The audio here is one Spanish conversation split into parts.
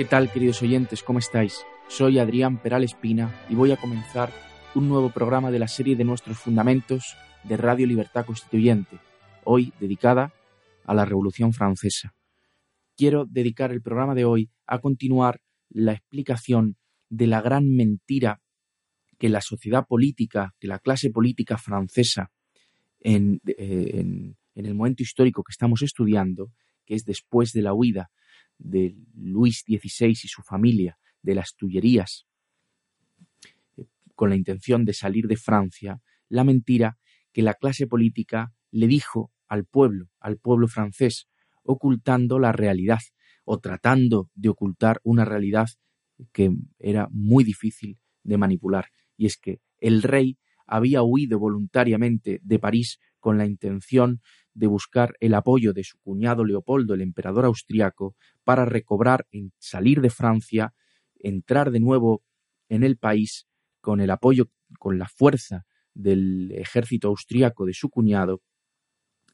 ¿Qué tal, queridos oyentes? ¿Cómo estáis? Soy Adrián Peral Espina y voy a comenzar un nuevo programa de la serie de nuestros fundamentos de Radio Libertad Constituyente, hoy dedicada a la Revolución Francesa. Quiero dedicar el programa de hoy a continuar la explicación de la gran mentira que la sociedad política, que la clase política francesa en, en, en el momento histórico que estamos estudiando, que es después de la huida de Luis XVI y su familia de las Tullerías eh, con la intención de salir de Francia, la mentira que la clase política le dijo al pueblo, al pueblo francés, ocultando la realidad o tratando de ocultar una realidad que era muy difícil de manipular. Y es que el rey había huido voluntariamente de París con la intención de buscar el apoyo de su cuñado Leopoldo, el emperador austriaco, para recobrar, salir de Francia, entrar de nuevo en el país con el apoyo, con la fuerza del ejército austriaco de su cuñado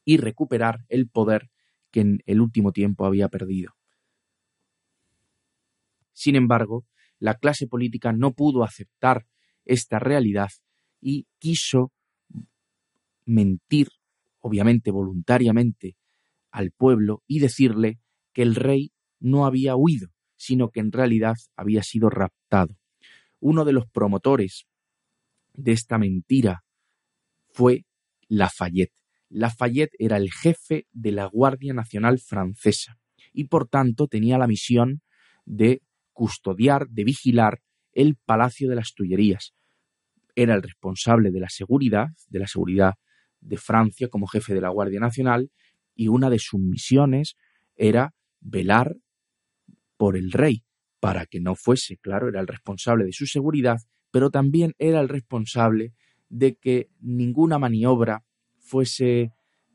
y recuperar el poder que en el último tiempo había perdido. Sin embargo, la clase política no pudo aceptar esta realidad y quiso mentir obviamente voluntariamente, al pueblo y decirle que el rey no había huido, sino que en realidad había sido raptado. Uno de los promotores de esta mentira fue Lafayette. Lafayette era el jefe de la Guardia Nacional francesa y por tanto tenía la misión de custodiar, de vigilar el Palacio de las Tullerías. Era el responsable de la seguridad, de la seguridad de Francia como jefe de la Guardia Nacional y una de sus misiones era velar por el rey, para que no fuese, claro, era el responsable de su seguridad, pero también era el responsable de que ninguna maniobra fuese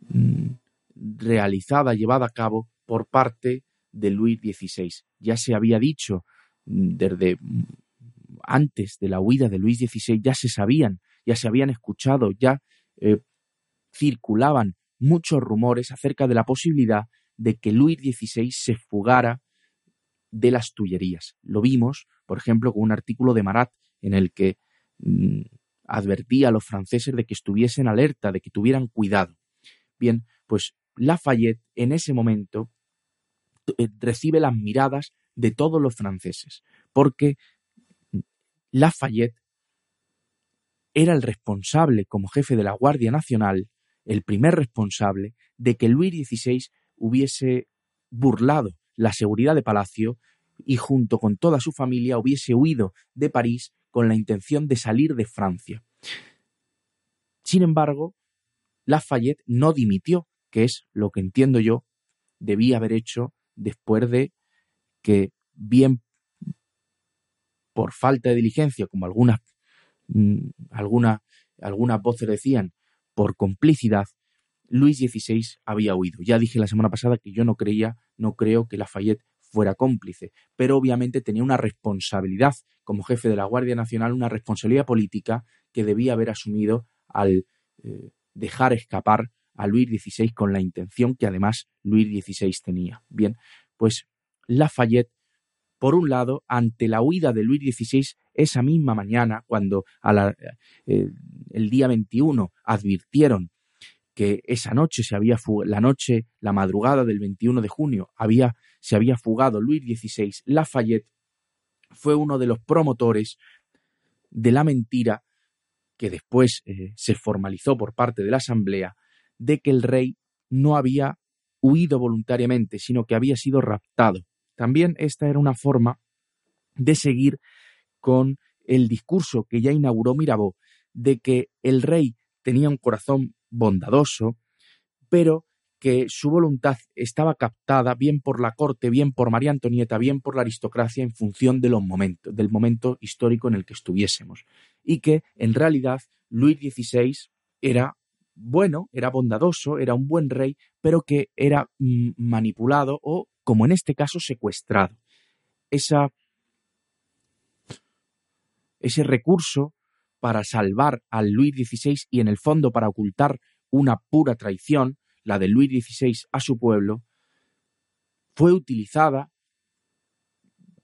mm, realizada, llevada a cabo por parte de Luis XVI. Ya se había dicho mm, desde mm, antes de la huida de Luis XVI, ya se sabían, ya se habían escuchado, ya eh, circulaban muchos rumores acerca de la posibilidad de que Luis XVI se fugara de las Tullerías. Lo vimos, por ejemplo, con un artículo de Marat en el que mm, advertía a los franceses de que estuviesen alerta, de que tuvieran cuidado. Bien, pues Lafayette en ese momento eh, recibe las miradas de todos los franceses, porque Lafayette era el responsable como jefe de la Guardia Nacional el primer responsable de que Luis XVI hubiese burlado la seguridad de Palacio y junto con toda su familia hubiese huido de París con la intención de salir de Francia. Sin embargo, Lafayette no dimitió, que es lo que entiendo yo debía haber hecho después de que, bien por falta de diligencia, como algunas, mm, algunas, algunas voces decían, por complicidad, Luis XVI había huido. Ya dije la semana pasada que yo no creía, no creo que Lafayette fuera cómplice, pero obviamente tenía una responsabilidad como jefe de la Guardia Nacional, una responsabilidad política que debía haber asumido al eh, dejar escapar a Luis XVI con la intención que además Luis XVI tenía. Bien, pues Lafayette por un lado, ante la huida de Luis XVI, esa misma mañana, cuando eh, el día 21 advirtieron que esa noche se había la noche, la madrugada del 21 de junio, había, se había fugado Luis XVI, Lafayette fue uno de los promotores de la mentira que después eh, se formalizó por parte de la Asamblea de que el rey no había huido voluntariamente, sino que había sido raptado. También esta era una forma de seguir con el discurso que ya inauguró Mirabeau de que el rey tenía un corazón bondadoso, pero que su voluntad estaba captada bien por la corte, bien por María Antonieta, bien por la aristocracia en función de los momentos, del momento histórico en el que estuviésemos. Y que en realidad Luis XVI era bueno, era bondadoso, era un buen rey, pero que era mm, manipulado o, como en este caso, secuestrado. Esa, ese recurso para salvar al Luis XVI y en el fondo para ocultar una pura traición, la de Luis XVI a su pueblo, fue utilizada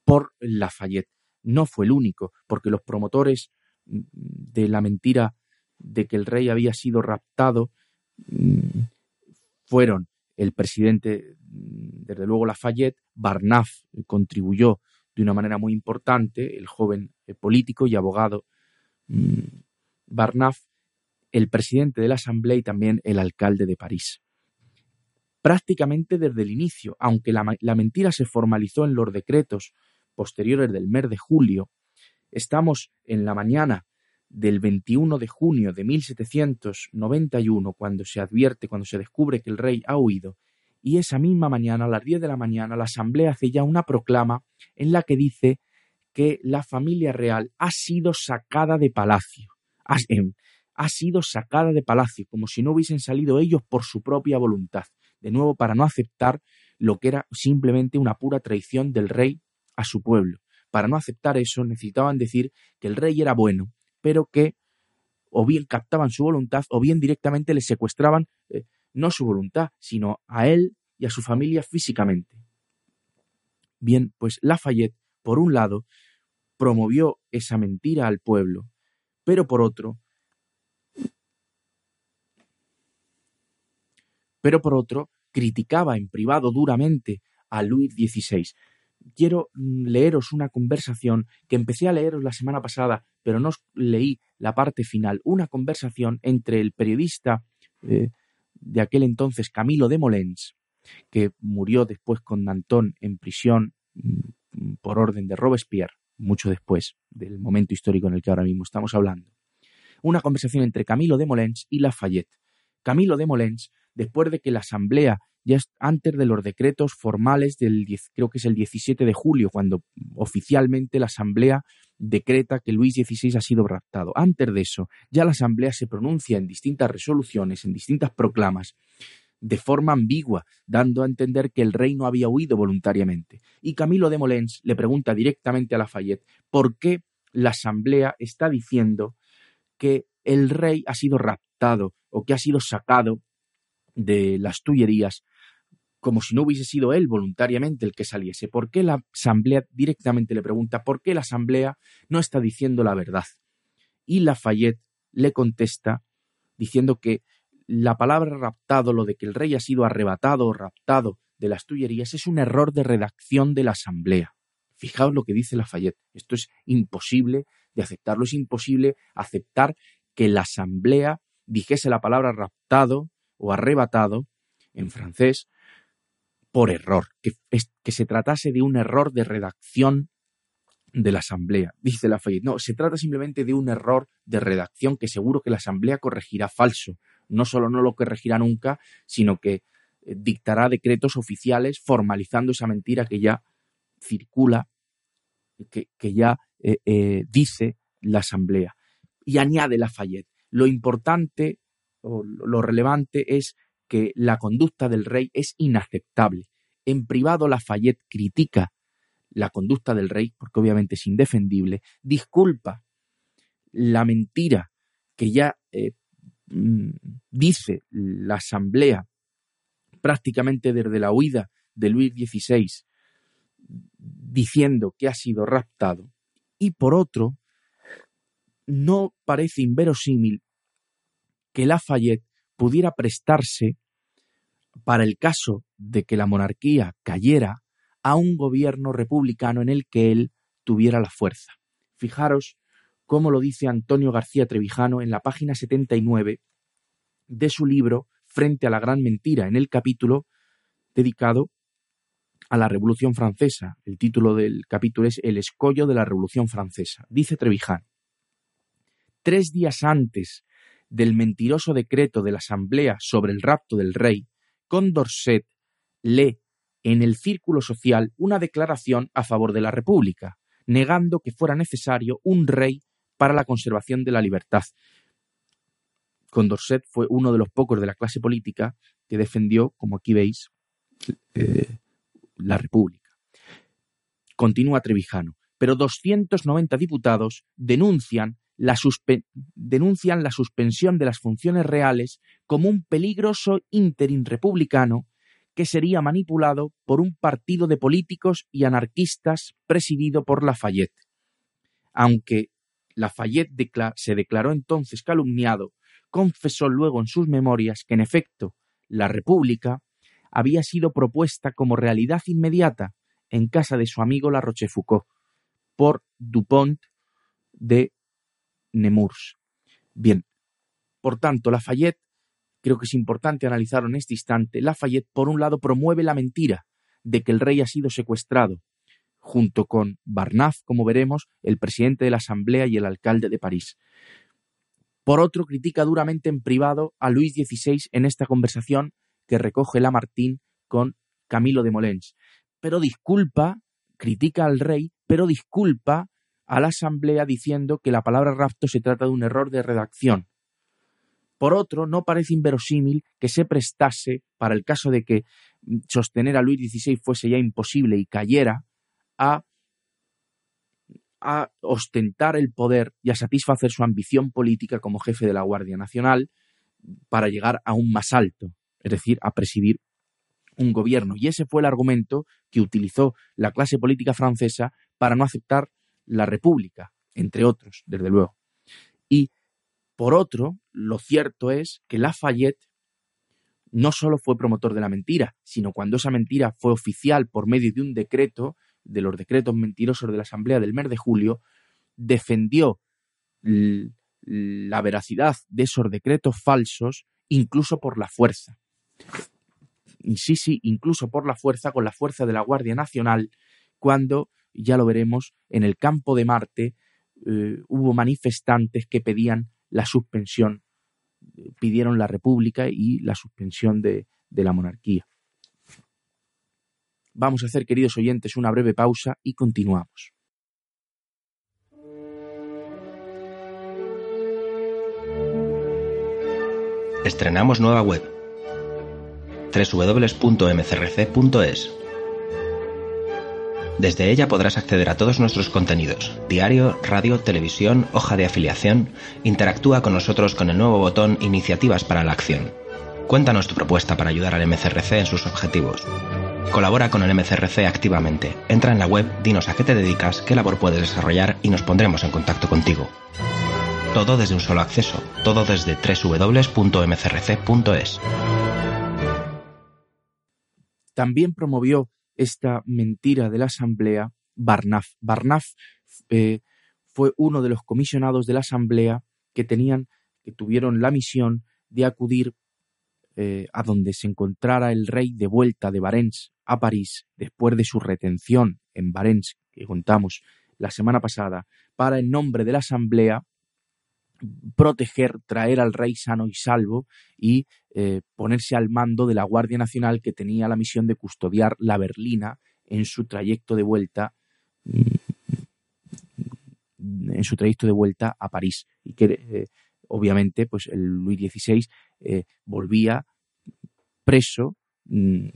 por Lafayette. No fue el único, porque los promotores de la mentira de que el rey había sido raptado mm, fueron el presidente, desde luego Lafayette, Barnaf contribuyó de una manera muy importante, el joven político y abogado mm, Barnaf, el presidente de la Asamblea y también el alcalde de París. Prácticamente desde el inicio, aunque la, la mentira se formalizó en los decretos posteriores del mes de julio, estamos en la mañana del 21 de junio de 1791, cuando se advierte, cuando se descubre que el rey ha huido, y esa misma mañana, a las 10 de la mañana, la Asamblea hace ya una proclama en la que dice que la familia real ha sido sacada de palacio. Ha, em, ha sido sacada de palacio, como si no hubiesen salido ellos por su propia voluntad, de nuevo para no aceptar lo que era simplemente una pura traición del rey a su pueblo. Para no aceptar eso necesitaban decir que el rey era bueno, pero que o bien captaban su voluntad o bien directamente le secuestraban eh, no su voluntad, sino a él y a su familia físicamente. Bien, pues Lafayette, por un lado, promovió esa mentira al pueblo, pero por otro, pero por otro, criticaba en privado duramente a Luis XVI, quiero mm, leeros una conversación que empecé a leeros la semana pasada, pero no leí la parte final, una conversación entre el periodista eh, de aquel entonces, Camilo de Molens, que murió después con Danton en prisión mm, por orden de Robespierre, mucho después del momento histórico en el que ahora mismo estamos hablando. Una conversación entre Camilo de Molens y Lafayette. Camilo de Molens, después de que la Asamblea ya antes de los decretos formales del creo que es el 17 de julio, cuando oficialmente la Asamblea decreta que Luis XVI ha sido raptado. Antes de eso, ya la Asamblea se pronuncia en distintas resoluciones, en distintas proclamas, de forma ambigua, dando a entender que el rey no había huido voluntariamente. Y Camilo de Molens le pregunta directamente a Lafayette por qué la Asamblea está diciendo que el rey ha sido raptado o que ha sido sacado de las Tullerías como si no hubiese sido él voluntariamente el que saliese. ¿Por qué la Asamblea directamente le pregunta por qué la Asamblea no está diciendo la verdad? Y Lafayette le contesta diciendo que la palabra raptado, lo de que el rey ha sido arrebatado o raptado de las Tullerías, es un error de redacción de la Asamblea. Fijaos lo que dice Lafayette. Esto es imposible de aceptarlo. Es imposible aceptar que la Asamblea dijese la palabra raptado o arrebatado en francés por error, que, se tratase de un error de redacción de la Asamblea, dice Lafayette. No, se trata simplemente de un error de redacción que seguro que la Asamblea corregirá falso. No solo no lo corregirá nunca, sino que eh, dictará decretos oficiales formalizando esa mentira que ya circula, que, que ya eh, eh, dice la Asamblea. Y añade Lafayette, lo importante o lo relevante es que la conducta del rey es inaceptable. En privado Lafayette critica la conducta del rey, porque obviamente es indefendible, disculpa la mentira que ya dice la Asamblea prácticamente desde la huida de Luis XVI diciendo que ha sido raptado, y por otro, no parece inverosímil que Lafayette pudiera prestarse para el caso de que la monarquía cayera a un gobierno republicano en el que él tuviera la fuerza. Fijaros cómo lo dice Antonio García Trevijano en la página 79 de su libro Frente a la gran mentira, en el capítulo dedicado a la Revolución Francesa. El título del capítulo es El escollo de la Revolución Francesa. Dice Trevijano, tres días antes del mentiroso decreto de la Asamblea sobre el rapto del rey, Condorcet lee en el círculo social una declaración a favor de la República, negando que fuera necesario un rey para la conservación de la libertad. Condorcet fue uno de los pocos de la clase política que defendió, como aquí veis, eh, la República. Continúa Trevijano, pero 290 diputados denuncian la, suspensión de las funciones reales como un peligroso interín republicano que sería manipulado por un partido de políticos y anarquistas presidido por Lafayette. Aunque Lafayette se declaró entonces calumniado, confesó luego en sus memorias que en efecto la República había sido propuesta como realidad inmediata en casa de su amigo La Rochefoucauld por Dupont de Nemours. Bien, por tanto, Lafayette, creo que es importante analizarlo en este instante, Lafayette, por un lado, promueve la mentira de que el rey ha sido secuestrado, junto con Barnaf, como veremos, el presidente de la Asamblea y el alcalde de París. Por otro, critica duramente en privado a Luis XVI en esta conversación que recoge Lamartine con Camilo de Molens. Pero disculpa, critica al rey, pero disculpa a la Asamblea diciendo que la palabra rapto se trata de un error de redacción. Por otro, no parece inverosímil que se prestase, para el caso de que sostener a Luis XVI fuese ya imposible y cayera, a, a ostentar el poder y a satisfacer su ambición política como jefe de la Guardia Nacional para llegar aún más alto, es decir, a presidir un gobierno. Y ese fue el argumento que utilizó la clase política francesa para no aceptar la República, entre otros, desde luego. Y por otro, lo cierto es que Lafayette no solo fue promotor de la mentira, sino cuando esa mentira fue oficial por medio de un decreto, de los decretos mentirosos de la Asamblea del mes de julio, defendió la veracidad de esos decretos falsos incluso por la fuerza. Y sí, sí, incluso por la fuerza, con la fuerza de la Guardia Nacional, cuando ya lo veremos, en el campo de Marte eh, hubo manifestantes que pedían la suspensión, pidieron la República y la suspensión de, de la monarquía. Vamos a hacer, queridos oyentes, una breve pausa y continuamos. Estrenamos nueva web www.mcrc.es desde ella podrás acceder a todos nuestros contenidos, diario, radio, televisión, hoja de afiliación. Interactúa con nosotros con el nuevo botón Iniciativas para la Acción. Cuéntanos tu propuesta para ayudar al MCRC en sus objetivos. Colabora con el MCRC activamente. Entra en la web, dinos a qué te dedicas, qué labor puedes desarrollar y nos pondremos en contacto contigo. Todo desde un solo acceso, todo desde www.mcrc.es. También promovió esta mentira de la Asamblea, Barnaf. Barnaf eh, fue uno de los comisionados de la Asamblea que tenían, que tuvieron la misión de acudir eh, a donde se encontrara el rey de vuelta de Barents a París después de su retención en Barents, que contamos la semana pasada, para en nombre de la Asamblea proteger, traer al rey sano y salvo y eh, ponerse al mando de la Guardia Nacional que tenía la misión de custodiar la Berlina en su trayecto de vuelta mm, en su trayecto de vuelta a París. Y que eh, obviamente pues el Luis XVI eh, volvía preso mm,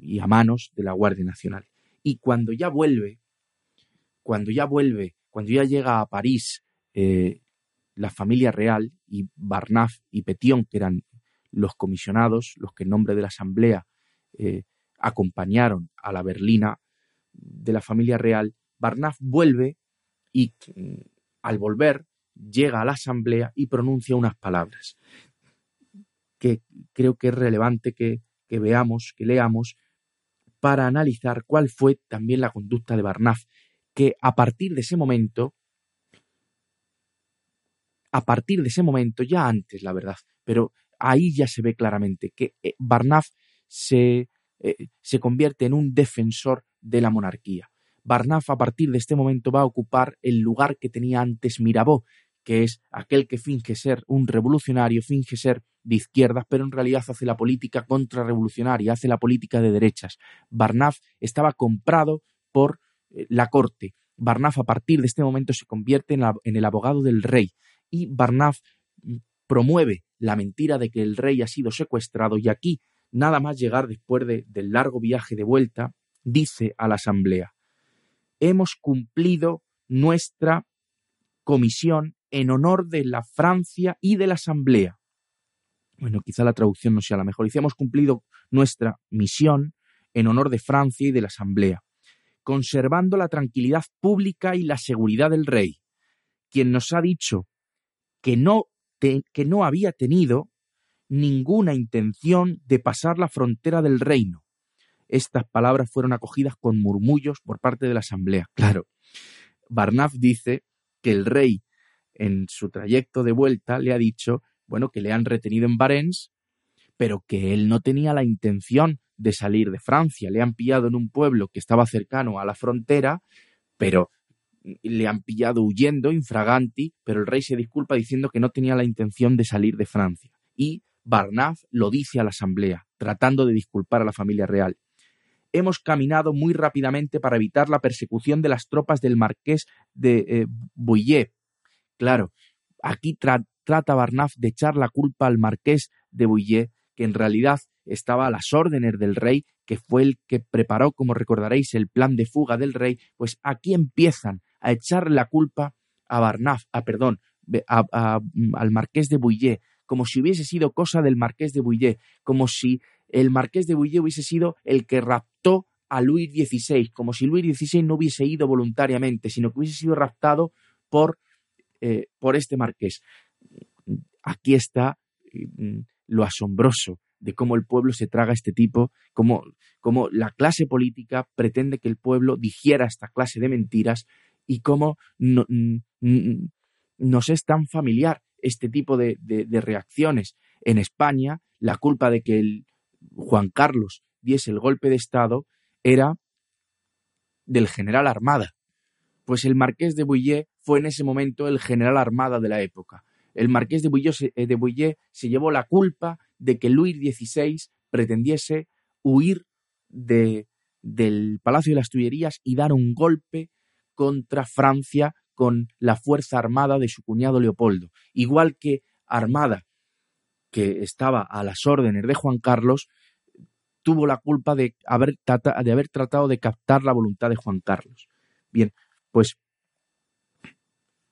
y a manos de la Guardia Nacional. Y cuando ya vuelve cuando ya vuelve cuando ya llega a París la familia real y Barnaf y Petion, que eran los comisionados, los que en nombre de la Asamblea eh, acompañaron a la Berlina de la familia real, Barnaf vuelve y mm, al volver llega a la asamblea y pronuncia unas palabras que creo que es relevante que, que veamos, que leamos, para analizar cuál fue también la conducta de Barnaf, que a partir de ese momento, a partir de ese momento, ya antes, la verdad, pero ahí ya se ve claramente que eh, Barnaf se, eh, se convierte en un defensor de la monarquía. Barnaf a partir de este momento va a ocupar el lugar que tenía antes Mirabeau, que es aquel que finge ser un revolucionario, finge ser de izquierdas, pero en realidad hace la política contrarrevolucionaria, hace la política de derechas. Barnaf estaba comprado por eh, la corte. Barnaf a partir de este momento se convierte en, el abogado del rey y Barnaf mm, promueve la mentira de que el rey ha sido secuestrado y aquí, nada más llegar después del largo viaje de vuelta, dice a la asamblea, hemos cumplido nuestra comisión en honor de la Francia y de la Asamblea. Bueno, quizá la traducción no sea la mejor. Dice, hemos cumplido nuestra misión en honor de Francia y de la Asamblea, conservando la tranquilidad pública y la seguridad del rey, quien nos ha dicho que no, que no había tenido ninguna intención de pasar la frontera del reino. Estas palabras fueron acogidas con murmullos por parte de la Asamblea. Claro, Barnaf dice que el rey en su trayecto de vuelta le ha dicho, bueno, que le han retenido en Barents, pero que él no tenía la intención de salir de Francia. Le han pillado en un pueblo que estaba cercano a la frontera, pero le han pillado huyendo, infraganti, pero el rey se disculpa diciendo que no tenía la intención de salir de Francia. Y Barnaf lo dice a la asamblea, tratando de disculpar a la familia real. Hemos caminado muy rápidamente para evitar la persecución de las tropas del marqués de eh, Claro, aquí trata Barnaf de echar la culpa al marqués de Bouillet, que en realidad estaba a las órdenes del rey, que fue el que preparó, como recordaréis, el plan de fuga del rey, pues aquí empiezan a echar la culpa a Barnaf, a perdón, al marqués de Bouillet, como si hubiese sido cosa del marqués de Bouillet, como si el marqués de Bouillet hubiese sido el que raptó a Luis XVI, como si Luis XVI no hubiese ido voluntariamente, sino que hubiese sido raptado por eh, por este marqués. Aquí está mm, lo asombroso de cómo el pueblo se traga este tipo, cómo, cómo la clase política pretende que el pueblo digiera esta clase de mentiras y cómo no, mm, nos es tan familiar este tipo de, de, reacciones. En España, la culpa de que Juan Carlos diese el golpe de Estado era del general Armada. Pues el marqués de Bouillet fue en ese momento el general armada de la época. El marqués de Bouillet, eh, de se llevó la culpa de que Luis XVI pretendiese huir de, del Palacio de las Tullerías y dar un golpe contra Francia con la fuerza armada de su cuñado Leopoldo. Igual que Armada, que estaba a las órdenes de Juan Carlos, tuvo la culpa de haber, de haber tratado de captar la voluntad de Juan Carlos. Bien, pues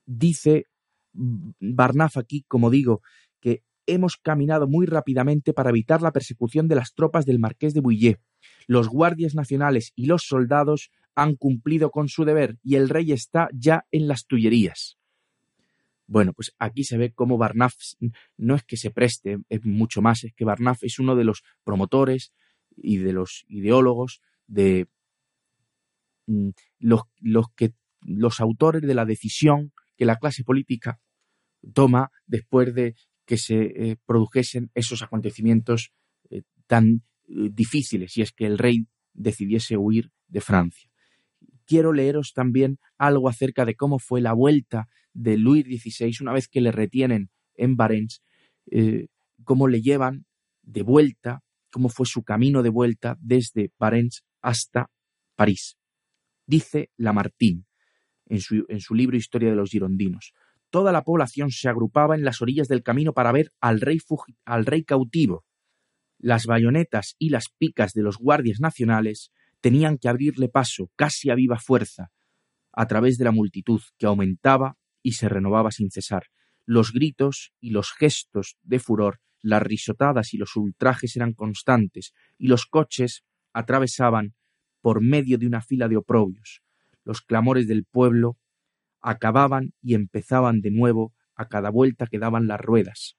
dice Barnaf aquí, como digo, que hemos caminado muy rápidamente para evitar la persecución de las tropas del marqués de Bouillet. Los guardias nacionales y los soldados han cumplido con su deber y el rey está ya en las Tullerías. Bueno, pues aquí se ve cómo Barnaf no es que se preste, es mucho más, es que Barnaf es uno de los promotores y de los ideólogos de mm, los, los que los autores de la decisión que la clase política toma después de que se eh, produjesen esos acontecimientos eh, tan eh, difíciles, y es que el rey decidiese huir de Francia. Quiero leeros también algo acerca de cómo fue la vuelta de Luis XVI una vez que le retienen en Barents, cómo le llevan de vuelta, cómo fue su camino de vuelta desde Barents hasta París. Dice Lamartine, en su, libro Historia de los Girondinos. Toda la población se agrupaba en las orillas del camino para ver al rey, al rey cautivo. Las bayonetas y las picas de los guardias nacionales tenían que abrirle paso casi a viva fuerza a través de la multitud que aumentaba y se renovaba sin cesar. Los gritos y los gestos de furor, las risotadas y los ultrajes eran constantes, y los coches atravesaban por medio de una fila de oprobios. Los clamores del pueblo acababan y empezaban de nuevo a cada vuelta que daban las ruedas.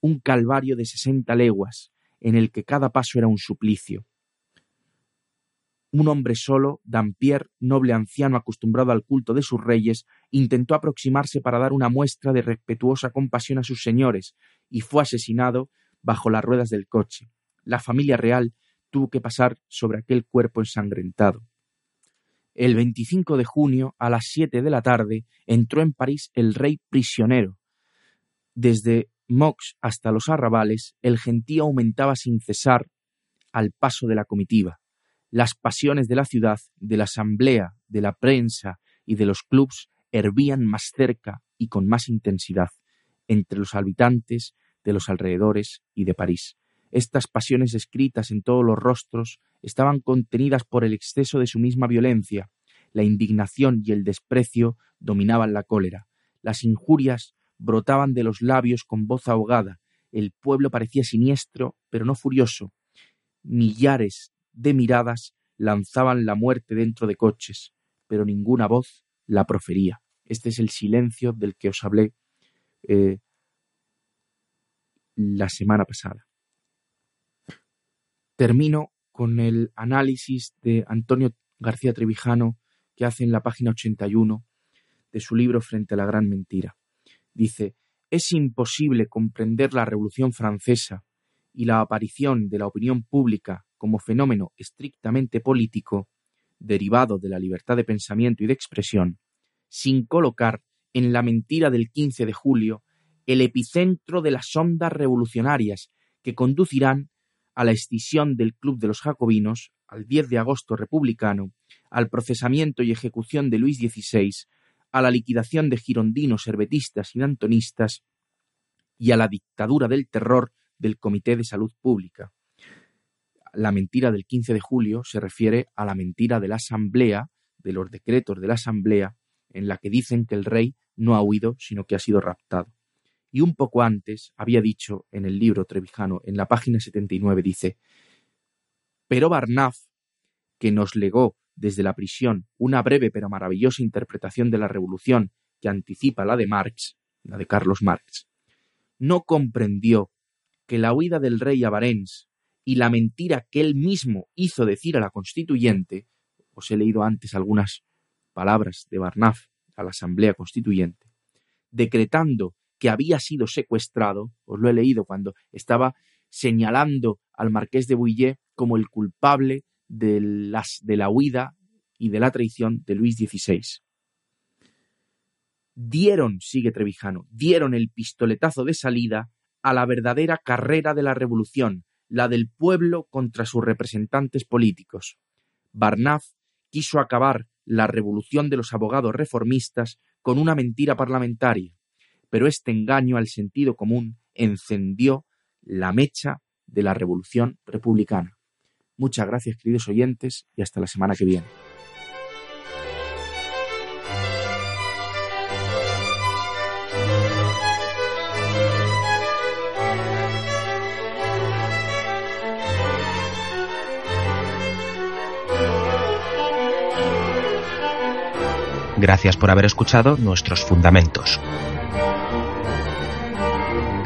Un calvario de sesenta leguas, en el que cada paso era un suplicio. Un hombre solo, Dampier, noble anciano acostumbrado al culto de sus reyes, intentó aproximarse para dar una muestra de respetuosa compasión a sus señores, y fue asesinado bajo las ruedas del coche. La familia real tuvo que pasar sobre aquel cuerpo ensangrentado. El 25 de junio, a las siete de la tarde, entró en París el rey prisionero. Desde Mox hasta los arrabales, el gentío aumentaba sin cesar al paso de la comitiva. Las pasiones de la ciudad, de la asamblea, de la prensa y de los clubs hervían más cerca y con más intensidad entre los habitantes de los alrededores y de París. Estas pasiones escritas en todos los rostros estaban contenidas por el exceso de su misma violencia. La indignación y el desprecio dominaban la cólera. Las injurias brotaban de los labios con voz ahogada. El pueblo parecía siniestro, pero no furioso. Millares de miradas lanzaban la muerte dentro de coches, pero ninguna voz la profería. Este es el silencio del que os hablé eh, la semana pasada. Termino con el análisis de Antonio García Trevijano que hace en la página 81 de su libro Frente a la Gran Mentira. Dice, es imposible comprender la Revolución Francesa y la aparición de la opinión pública como fenómeno estrictamente político, derivado de la libertad de pensamiento y de expresión, sin colocar en la mentira del 15 de julio el epicentro de las ondas revolucionarias que conducirán a la escisión del Club de los Jacobinos, al 10 de agosto republicano, al procesamiento y ejecución de Luis XVI, a la liquidación de girondinos, herbetistas y dantonistas y a la dictadura del terror del Comité de Salud Pública la mentira del 15 de julio se refiere a la mentira de la Asamblea, de los decretos de la Asamblea, en la que dicen que el rey no ha huido, sino que ha sido raptado. Y un poco antes había dicho en el libro Trevijano, en la página 79, dice, pero Barnaf, que nos legó desde la prisión una breve pero maravillosa interpretación de la revolución que anticipa la de Marx, la de Carlos Marx, no comprendió que la huida del rey a Barents y la mentira que él mismo hizo decir a la constituyente, os he leído antes algunas palabras de Barnaf a la Asamblea Constituyente, decretando que había sido secuestrado, os lo he leído cuando estaba señalando al marqués de Bouillet como el culpable de, las, de la huida y de la traición de Luis XVI. Dieron, sigue Trevijano, dieron el pistoletazo de salida a la verdadera carrera de la revolución, la del pueblo contra sus representantes políticos. Barnaf quiso acabar la revolución de los abogados reformistas con una mentira parlamentaria, pero este engaño al sentido común encendió la mecha de la revolución republicana. Muchas gracias, queridos oyentes, y hasta la semana que viene. Gracias por haber escuchado nuestros fundamentos.